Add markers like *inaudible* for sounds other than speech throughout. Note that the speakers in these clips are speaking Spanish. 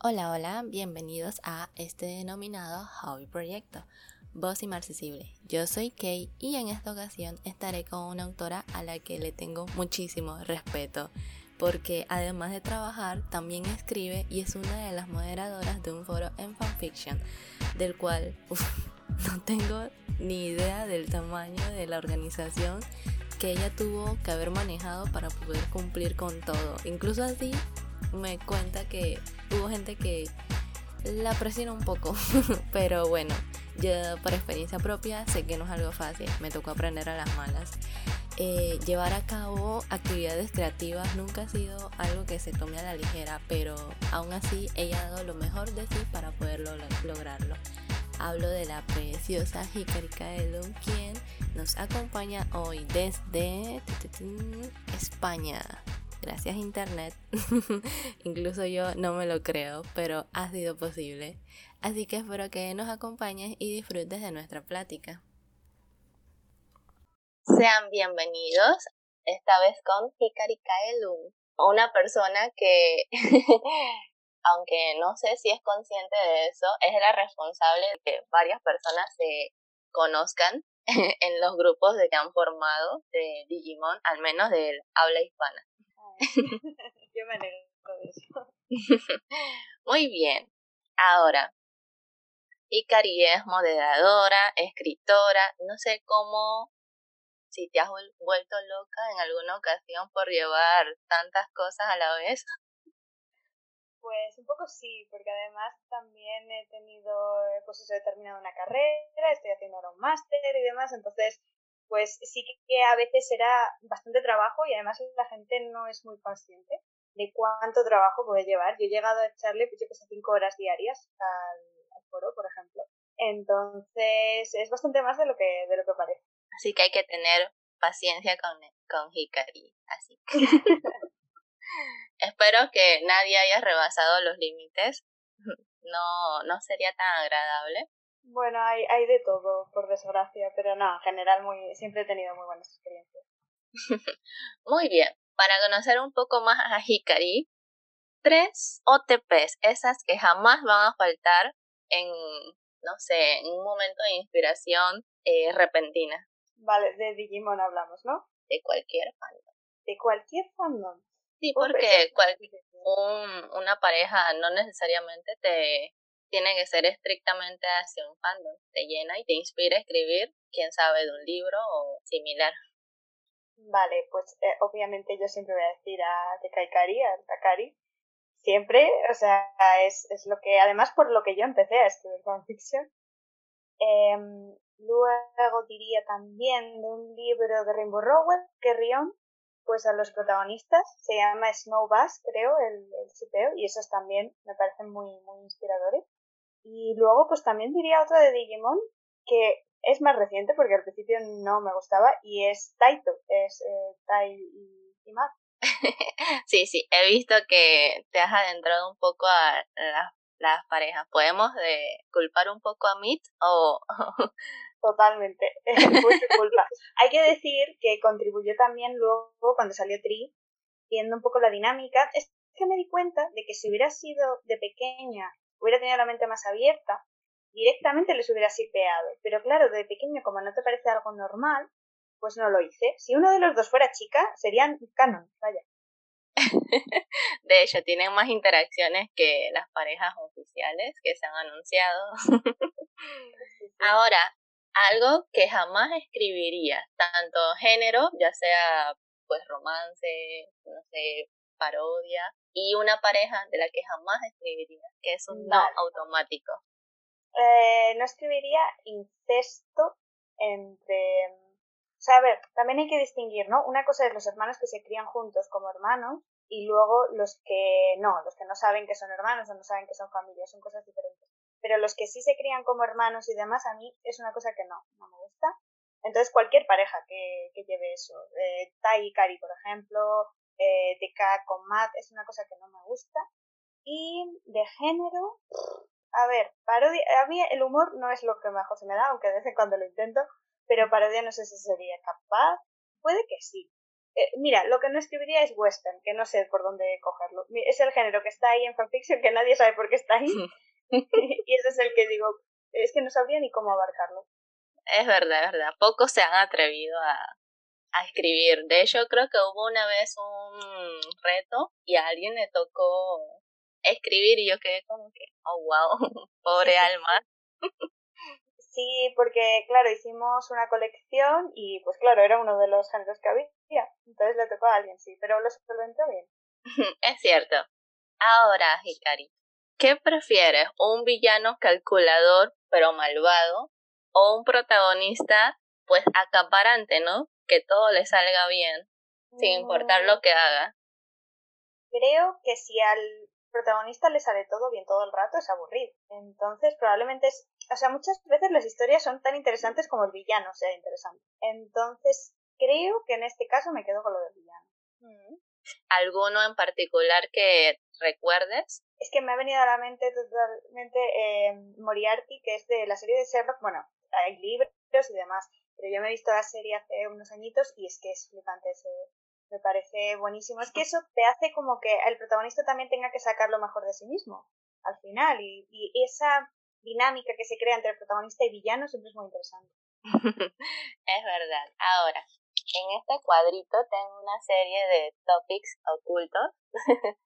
Hola, hola, bienvenidos a este denominado Hobby Proyecto, Voz Inmarcesible. Yo soy Kay y en esta ocasión estaré con una autora a la que le tengo muchísimo respeto, porque además de trabajar, también escribe y es una de las moderadoras de un foro en fanfiction, del cual *laughs* no tengo ni idea del tamaño de la organización que ella tuvo que haber manejado para poder cumplir con todo. Incluso así me cuenta que hubo gente que la presionó un poco, *laughs* pero bueno, yo por experiencia propia sé que no es algo fácil, me tocó aprender a las malas. Eh, llevar a cabo actividades creativas nunca ha sido algo que se tome a la ligera, pero aún así ella ha dado lo mejor de sí para poderlo lograrlo. Hablo de la preciosa Hikari Kaelum, quien nos acompaña hoy desde España. Gracias Internet. *laughs* Incluso yo no me lo creo, pero ha sido posible. Así que espero que nos acompañes y disfrutes de nuestra plática. Sean bienvenidos, esta vez con Hikari Kaelum, una persona que, *laughs* aunque no sé si es consciente de eso, es la responsable de que varias personas se conozcan *laughs* en los grupos que han formado de Digimon, al menos del habla hispana. *laughs* Yo me alegro de eso. *laughs* Muy bien. Ahora, Ikari es moderadora, escritora, no sé cómo, si te has vuelto loca en alguna ocasión por llevar tantas cosas a la vez. Pues un poco sí, porque además también he tenido, pues eso, he terminado una carrera, estoy haciendo ahora un máster y demás, entonces pues sí que a veces era bastante trabajo y además la gente no es muy consciente de cuánto trabajo puede llevar. Yo he llegado a echarle, pues yo que sé, cinco horas diarias al, foro, por ejemplo. Entonces es bastante más de lo que, de lo que parece. Así que hay que tener paciencia con, con Hikari. Así que *laughs* espero que nadie haya rebasado los límites. *laughs* No, no sería tan agradable. Bueno, hay, hay de todo, por desgracia, pero no, en general muy, siempre he tenido muy buenas experiencias. *laughs* muy bien, para conocer un poco más a Hikari, tres OTPs, esas que jamás van a faltar en, no sé, en un momento de inspiración eh, repentina. Vale, de Digimon hablamos, ¿no? De cualquier fandom. De cualquier fandom. Sí, porque cualquier, un, una pareja no necesariamente te, tiene que ser estrictamente hacia un fandom. Te llena y te inspira a escribir, quién sabe, de un libro o similar. Vale, pues eh, obviamente yo siempre voy a decir a Tekaikari, a Takari. Siempre, o sea, es, es lo que, además por lo que yo empecé a escribir fanfiction. Eh, luego diría también de un libro de Rainbow Rowell, que Rion, pues a los protagonistas, se llama Snow Bass, creo, el, el y esos también me parecen muy, muy inspiradores. Y luego, pues también diría otra de Digimon, que es más reciente porque al principio no me gustaba, y es Taito, es eh, Tai y, y *laughs* sí, sí, he visto que te has adentrado un poco a las, parejas. ¿Podemos de culpar un poco a Mit o...? *laughs* Totalmente, *laughs* es mucha culpa. Hay que decir que contribuyó también luego cuando salió Tri, viendo un poco la dinámica, es que me di cuenta de que si hubiera sido de pequeña hubiera tenido la mente más abierta, directamente les hubiera sipeado. Pero claro, de pequeño, como no te parece algo normal, pues no lo hice. Si uno de los dos fuera chica, serían canon, vaya. *laughs* De hecho, tienen más interacciones que las parejas oficiales que se han anunciado. *laughs* Ahora, algo que jamás escribiría, tanto género, ya sea pues romance, no sé, parodia, y una pareja de la que jamás escribiría, que es un no, automático. Eh, no escribiría incesto entre... O sea, a ver, también hay que distinguir, ¿no? Una cosa es los hermanos que se crían juntos como hermanos y luego los que no, los que no saben que son hermanos o no saben que son familias, son cosas diferentes. Pero los que sí se crían como hermanos y demás, a mí es una cosa que no, no me gusta. Entonces, cualquier pareja que, que lleve eso, eh, Tai y Kari, por ejemplo, eh, TK con Matt es una cosa que no me gusta. Y de género, a ver, parodia, a mí el humor no es lo que mejor se me da, aunque de vez en cuando lo intento, pero parodia no sé si sería capaz. Puede que sí. eh, mira, lo que no escribiría es western, que no sé por dónde cogerlo. Es el género que está ahí en fanfiction, que nadie sabe por qué está ahí. *laughs* *laughs* y ese es el que digo, es que no sabría ni cómo abarcarlo. Es verdad, es verdad. Pocos se han atrevido a, a escribir. De hecho, creo que hubo una vez un reto y a alguien le tocó escribir y yo quedé como que, oh, wow, *laughs* pobre *laughs* alma. Sí, porque claro, hicimos una colección y pues claro, era uno de los géneros que había, entonces le tocó a alguien, sí, pero lo solventó bien. *laughs* es cierto. Ahora, Hikari, ¿qué prefieres? ¿Un villano calculador pero malvado? ¿O un protagonista pues acaparante, ¿no? Que todo le salga bien, sin importar lo mm. que haga. Creo que si al protagonista le sale todo bien todo el rato es aburrido. Entonces probablemente es... O sea, muchas veces las historias son tan interesantes como el villano sea interesante. Entonces creo que en este caso me quedo con lo del villano. Mm. ¿Alguno en particular que recuerdes? Es que me ha venido a la mente totalmente eh, Moriarty, que es de la serie de Sherlock. Bueno, hay libros y demás, pero yo me he visto la serie hace unos añitos y es que es flipante ese, me parece buenísimo. Es que eso te hace como que el protagonista también tenga que sacar lo mejor de sí mismo al final y, y esa dinámica que se crea entre el protagonista y villano siempre es muy interesante. *laughs* es verdad. Ahora, en este cuadrito tengo una serie de topics ocultos. *laughs*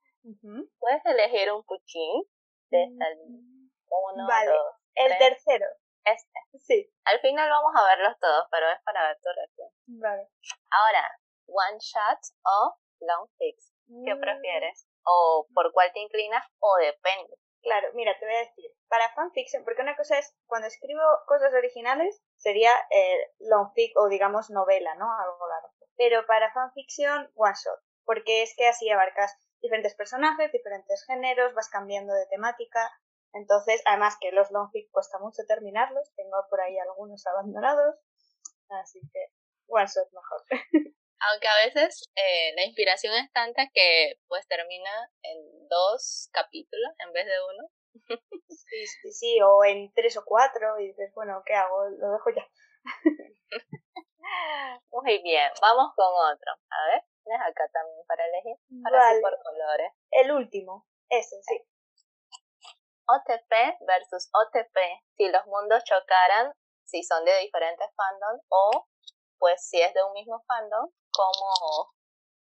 Puedes elegir un puchín de esta mm, uno, vale. el tercero. Este. Sí. Al final vamos a verlos todos, pero es para ver tu reacción. Vale. Ahora, one shot o long fix. ¿Qué mm. prefieres? ¿O por cuál te inclinas? ¿O depende? Claro, mira, te voy a decir. Para fanfiction, porque una cosa es, cuando escribo cosas originales, sería eh, long fic o digamos novela, ¿no? Algo largo. Pero para fanfiction, one shot. Porque es que así abarcas diferentes personajes, diferentes géneros, vas cambiando de temática, entonces, además que los longfic cuesta mucho terminarlos, tengo por ahí algunos abandonados, así que one shot mejor. *laughs* Aunque a veces eh, la inspiración es tanta que pues termina en dos capítulos en vez de uno. sí, sí, sí, o en tres o cuatro y dices, bueno, ¿qué hago? Lo dejo ya. *laughs* Muy bien, vamos con otro. A ver, tienes acá también para elegir. Ahora por colores. El último, ese, sí. OTP versus OTP, si los mundos chocaran, si son de diferentes fandoms o pues si es de un mismo fandom, ¿cómo,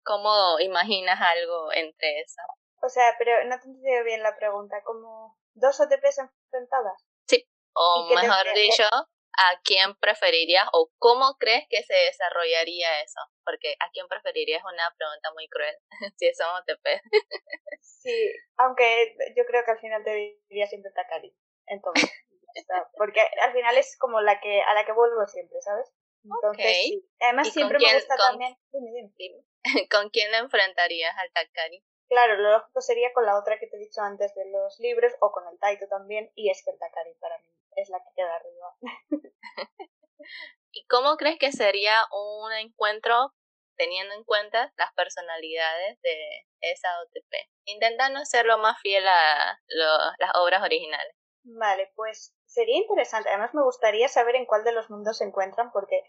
cómo imaginas algo entre eso? O sea, pero no te entendido bien la pregunta, ¿como dos OTPs enfrentadas? Sí, o mejor dicho, ¿a quién preferirías o cómo crees que se desarrollaría eso? Porque ¿a quién preferirías es una pregunta muy cruel, *laughs* si son OTP. *laughs* sí, aunque yo creo que al final te diría siempre Takari. Entonces, *laughs* porque al final es como la que a la que vuelvo siempre, ¿sabes? Entonces, sí. Además siempre me gusta también... *laughs* ¿Con quién la enfrentarías al Takari? Claro, lo lógico sería con la otra que te he dicho antes de los libros o con el Taito también y es que el Takari para mí es la que queda arriba. *laughs* ¿Y cómo crees que sería un encuentro teniendo en cuenta las personalidades de esa OTP? Intenta no ser lo más fiel a las obras originales. Vale, pues sería interesante. Además me gustaría saber en cuál de los mundos se encuentran porque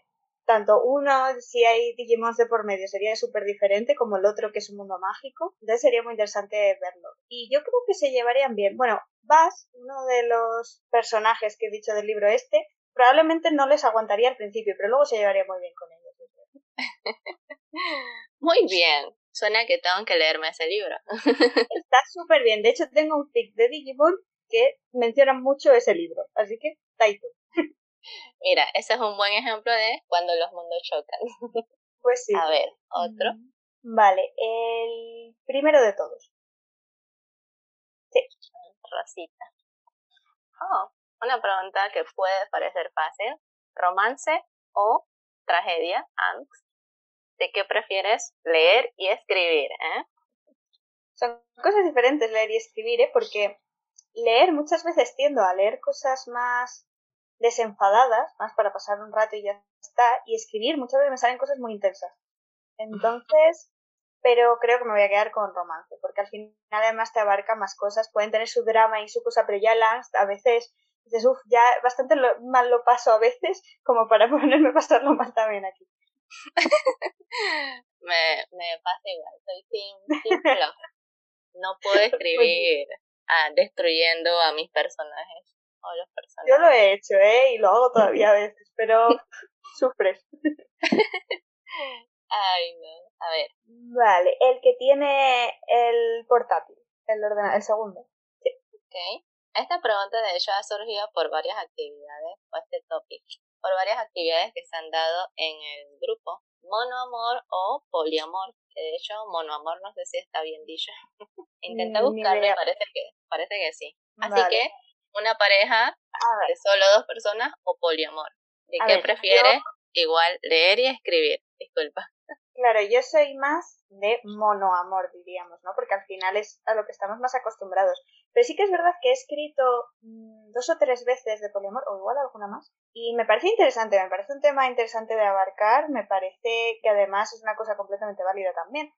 tanto uno, si hay Digimons de por medio, sería súper diferente como el otro que es un mundo mágico. Entonces sería muy interesante verlo. Y yo creo que se llevarían bien. Bueno, Bass, uno de los personajes que he dicho del libro este, probablemente no les aguantaría al principio, pero luego se llevaría muy bien con ellos. Muy bien. Suena que tengo que leerme ese libro. *laughs* Está súper bien. De hecho, tengo un pic de Digimon que menciona mucho ese libro. Así que, Taito. Mira, ese es un buen ejemplo de cuando los mundos chocan. *laughs* Pues sí. A ver, otro. Vale, el primero de todos. Sí. Rosita. Oh, una pregunta que puede parecer fácil. ¿Romance o tragedia, angst? ¿De qué prefieres leer y escribir? Eh? Son cosas diferentes leer y escribir, ¿eh? Porque leer muchas veces tiendo a leer cosas más desenfadadas, más para pasar un rato y ya está, y escribir muchas veces me salen cosas muy intensas. Entonces, pero creo que me voy a quedar con romance, porque al final además te abarca más cosas, pueden tener su drama y su cosa, pero ya a veces dices, uff, ya bastante mal lo paso a veces como para *laughs* ponerme a pasarlo mal también aquí. *laughs* me, me pasa igual, soy team, No puedo *laughs* escribir ah, destruyendo a mis personajes o los personajes. Yo lo he hecho, ¿eh? Y lo hago todavía a veces, pero *laughs* sufres. Ay, no. A ver. Vale, el que tiene el portátil, el ordenador, el segundo. Sí. Ok. Esta pregunta de hecho ha surgido por varias actividades, o este topic, por varias actividades que se han dado en el grupo monoamor o poliamor. Que de hecho, monoamor no sé si está bien dicho. *laughs* Intenta buscarlo y parece que, parece que sí. Así que, una pareja de solo dos personas o poliamor. ¿De qué prefieres? Igual leer y escribir. Disculpa. Claro, yo soy más de monoamor, diríamos, ¿no? Porque al final es a lo que estamos más acostumbrados. Pero sí que es verdad que he escrito mm, dos o tres veces de poliamor, o igual alguna más, y me parece interesante, me parece un tema interesante de abarcar, me parece que además es una cosa completamente válida también.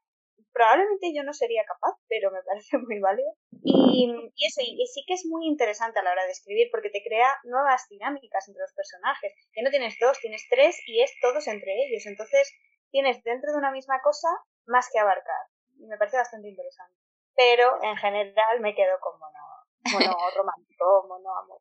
Probablemente yo no sería capaz, pero me *laughs* parece muy válido. Y, y eso, y, sí que es muy interesante a la hora de escribir, porque te crea nuevas dinámicas entre los personajes. Que no tienes dos, tienes tres y es todos entre ellos. Entonces, tienes dentro de una misma cosa más que abarcar. Y me parece bastante interesante. Pero en general me quedo con mono, mono *laughs* romántico, mono amor.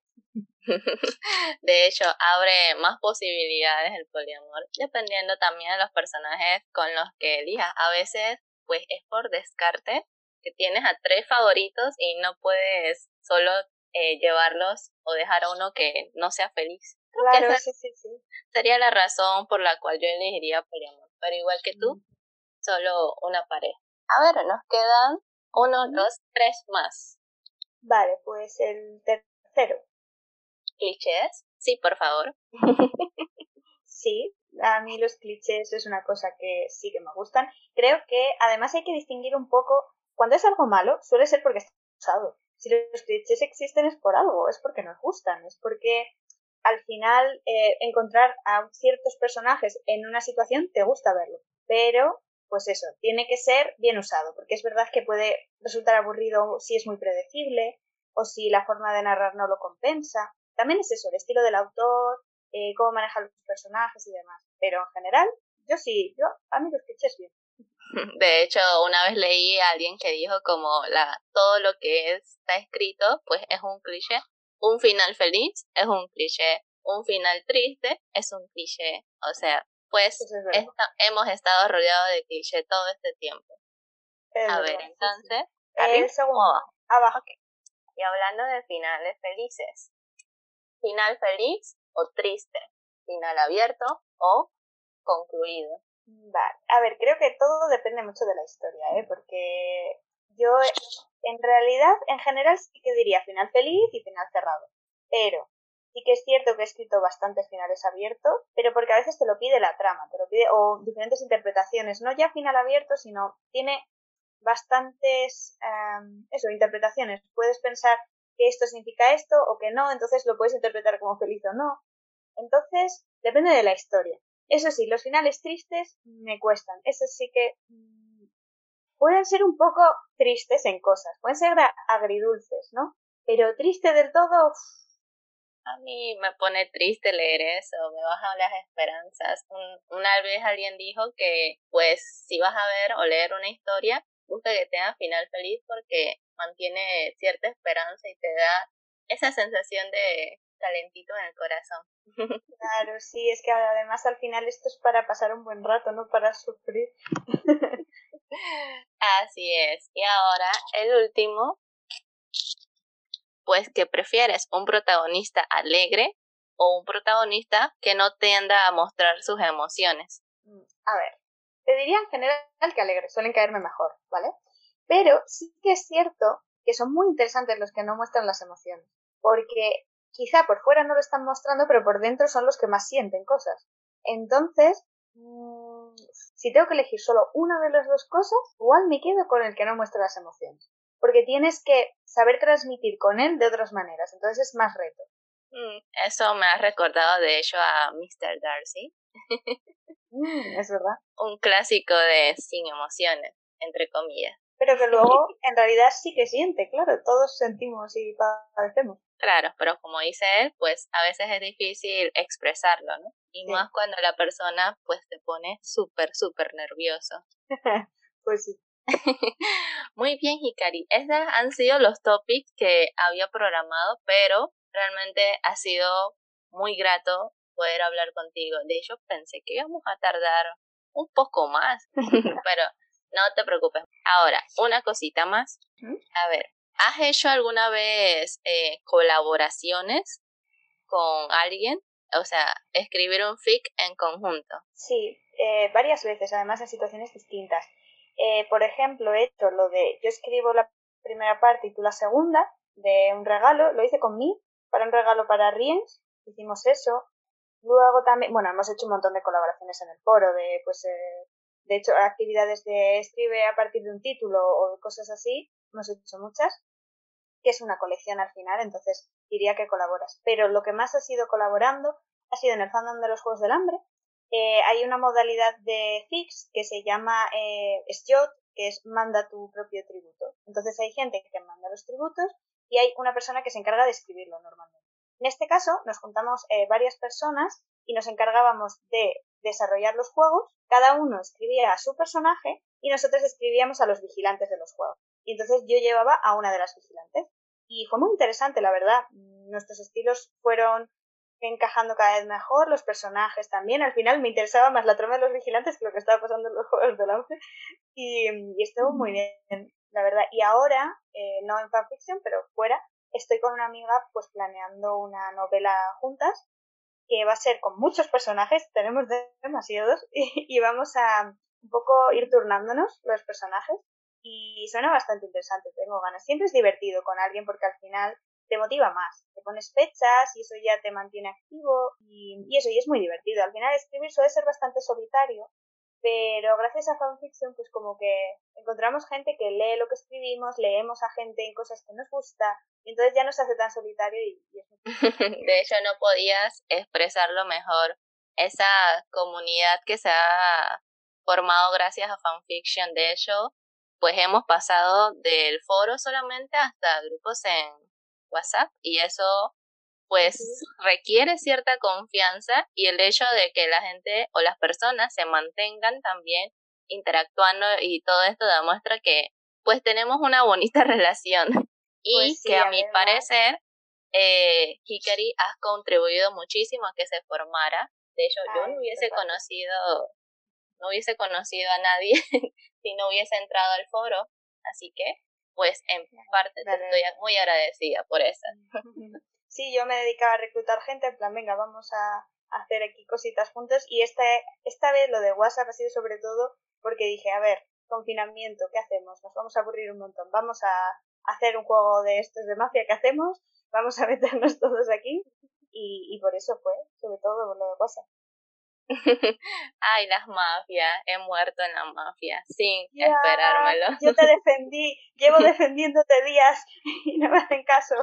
*laughs* De hecho, abre más posibilidades el poliamor, dependiendo también de los personajes con los que elijas. A veces, pues es por descarte que tienes a tres favoritos y no puedes solo eh, llevarlos o dejar a uno que no sea feliz. Claro, sí, sí, sí. Sería la razón por la cual yo elegiría poliamor. Pero igual que tú, solo una pareja. A ver, nos quedan uno, dos, tres más. Vale, pues el tercero. ¿Clichés? Sí, por favor. *laughs* sí, a mí los clichés es una cosa que sí que me gustan. Creo que además hay que distinguir un poco, cuando es algo malo, suele ser porque está usado. Si los clichés existen es por algo, es porque nos gustan, es porque al final eh, encontrar a ciertos personajes en una situación te gusta verlo. Pero pues eso, tiene que ser bien usado, porque es verdad que puede resultar aburrido si es muy predecible o si la forma de narrar no lo compensa. También es eso, el estilo del autor, eh, cómo maneja los personajes y demás. Pero en general, yo sí, yo a mí los clichés bien. *laughs* De hecho, una vez leí a alguien que dijo como la todo lo que está escrito, pues es un cliché. Un final feliz es un cliché. Un final triste es un cliché. O sea, pues hemos estado rodeados de cliché todo este tiempo. a ver, entonces, el segundo, abajo. Y hablando de finales felices, final feliz o triste, final abierto o concluido. Vale, a ver, creo que todo depende mucho de la historia, ¿eh? Porque yo, en realidad, en general sí que diría final feliz y final cerrado. Pero Sí que es cierto que he escrito bastantes finales abiertos, pero porque a veces te lo pide la trama, te lo pide, o diferentes interpretaciones, no ya final abierto, sino tiene bastantes, em, eso, interpretaciones. Puedes pensar que esto significa esto o que no, entonces lo puedes interpretar como feliz o no. Entonces, depende de la historia. Eso sí, los finales tristes me cuestan. Eso sí que mm, pueden ser un poco tristes en cosas, pueden ser agridulces, ¿no? Pero triste del todo, a mí me pone triste leer eso, me bajan las esperanzas. una vez alguien dijo que, pues, si vas a ver o leer una historia, busca que tenga final feliz porque mantiene cierta esperanza y te da esa sensación de calentito en el corazón. *laughs* Claro, sí, es que además al final esto es para pasar un buen rato, no para sufrir. *laughs* Así es. Y ahora el último pues que prefieres un protagonista alegre o un protagonista que no tienda a mostrar sus emociones. Mm, a ver, te diría en general que alegre, suelen caerme mejor, ¿vale? Pero sí que es cierto que son muy interesantes los que no muestran las emociones, porque quizá por fuera no lo están mostrando, pero por dentro son los que más sienten cosas. Entonces, mm, si tengo que elegir solo una de las dos cosas, igual me quedo con el que no muestra las emociones porque tienes que saber transmitir con él de otras maneras, entonces es más reto. Mm, eso me ha recordado de hecho a Mr. Darcy. *laughs* Mm, es verdad. Un clásico de sin emociones, entre comillas. pero que *laughs* luego en realidad sí que siente, claro, todos sentimos y padecemos. Claro, pero como dice él, pues a veces es difícil expresarlo, ¿no? Y más cuando la persona pues te pone súper, súper nervioso. *laughs* pues sí. *laughs* Muy bien, Hikari. Estos han sido los topics que había programado, pero realmente ha sido muy grato poder hablar contigo. De hecho, pensé que íbamos a tardar un poco más, *laughs* pero no te preocupes. Ahora, una cosita más. A ver, ¿has hecho alguna vez eh, colaboraciones con alguien? O sea, escribir un fic en conjunto. Sí, eh, varias veces, además en situaciones distintas. Eh, por ejemplo, he hecho lo de yo escribo la primera parte y tú la segunda de un regalo, lo hice con mí, para un regalo para Riens, hicimos eso. Luego también, bueno, hemos hecho un montón de colaboraciones en el foro, de pues, eh, de hecho, actividades de escribe a partir de un título o cosas así, hemos hecho muchas, que es una colección al final, entonces diría que colaboras. Pero lo que más ha sido colaborando ha sido en el fandom de los Juegos del Hambre, eh, hay una modalidad de Fix que se llama eh, que es manda tu propio tributo. Entonces hay gente que manda los tributos y hay una persona que se encarga de escribirlo normalmente. En este caso nos juntamos eh, varias personas y nos encargábamos de desarrollar los juegos, cada uno escribía a su personaje y nosotros escribíamos a los vigilantes de los juegos. Y entonces yo llevaba a una de las vigilantes. Y fue muy interesante, la verdad. Nuestros estilos fueron encajando cada vez mejor, los personajes también. Al final me interesaba más la trama de los vigilantes que lo que estaba pasando en los juegos de lance y, y estuvo muy bien, la verdad. Y ahora, eh, no en fanfiction, pero fuera, estoy con una amiga pues planeando una novela juntas que va a ser con muchos personajes, tenemos demasiados *laughs* y, y vamos a un poco ir turnándonos los personajes y suena bastante interesante, tengo ganas. Siempre es divertido con alguien porque al final te motiva más. Te pones fechas y eso ya te mantiene activo y, eso, y es muy divertido. Al final escribir suele ser bastante solitario, pero gracias a fanfiction pues como que encontramos gente que lee lo que escribimos, leemos a gente en cosas que nos gusta y entonces ya no se hace tan solitario y, es *laughs* De hecho no podías expresarlo mejor. Esa comunidad que se ha formado gracias a fanfiction, de hecho, pues hemos pasado del foro solamente hasta grupos en WhatsApp y eso pues requiere cierta confianza y el hecho de que la gente o las personas se mantengan también interactuando y todo esto demuestra que pues tenemos una bonita *laughs* relación. Y pues que a mi parecer eh, Hikari has contribuido muchísimo a que se formara. De hecho, yo no hubiese conocido, no hubiese conocido a nadie *laughs* si no hubiese entrado al foro, así que pues en parte te estoy muy agradecida por eso. Sí, yo me dedicaba a reclutar gente, en plan, venga, vamos a hacer aquí cositas juntos y esta, esta vez lo de WhatsApp ha sido sobre todo porque dije, a ver, confinamiento, ¿qué hacemos? Nos vamos a aburrir un montón, vamos a hacer un juego de estos de mafia, ¿qué hacemos? Vamos a *laughs* meternos todos aquí y, y por eso fue, sobre todo por lo de WhatsApp. *laughs* Ay, las mafias, he muerto en la mafia, sin esperármelo. Yo te *laughs* defendí, llevo *laughs* defendiéndote días y no me hacen caso.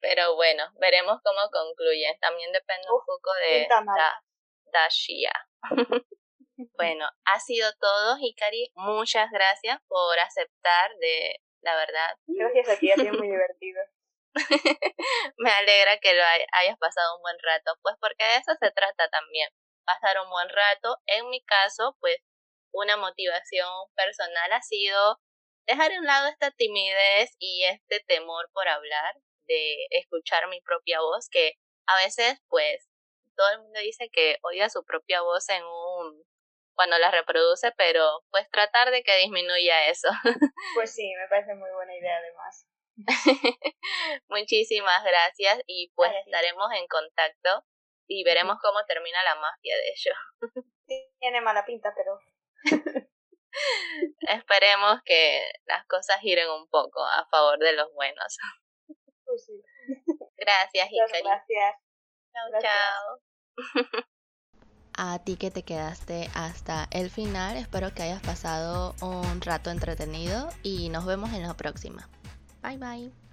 Pero bueno, veremos cómo concluye. También depende un poco de Dashia. bueno, ha sido todo, Hikari. Muchas gracias por aceptar de la verdad. Gracias a ti, ha sido muy divertido. Me alegra que lo hayas pasado un buen rato, pues porque de eso se trata también pasar un buen rato. En mi caso, pues una motivación personal ha sido dejar a un lado esta timidez y este temor por hablar, de escuchar mi propia voz, que a veces pues todo el mundo dice que oiga su propia voz en un cuando la reproduce, pero pues tratar de que disminuya eso. *laughs* Pues sí, me parece muy buena idea además. *laughs* Muchísimas gracias y pues estaremos en contacto y veremos cómo termina la magia de ello. *laughs* Tiene mala pinta, pero esperemos que las cosas giren un poco a favor de los buenos. Pues sí. Gracias, Hikari. Gracias. Chao, chao. A ti que te quedaste hasta el final, espero que hayas pasado un rato entretenido y nos vemos en la próxima. Bye bye.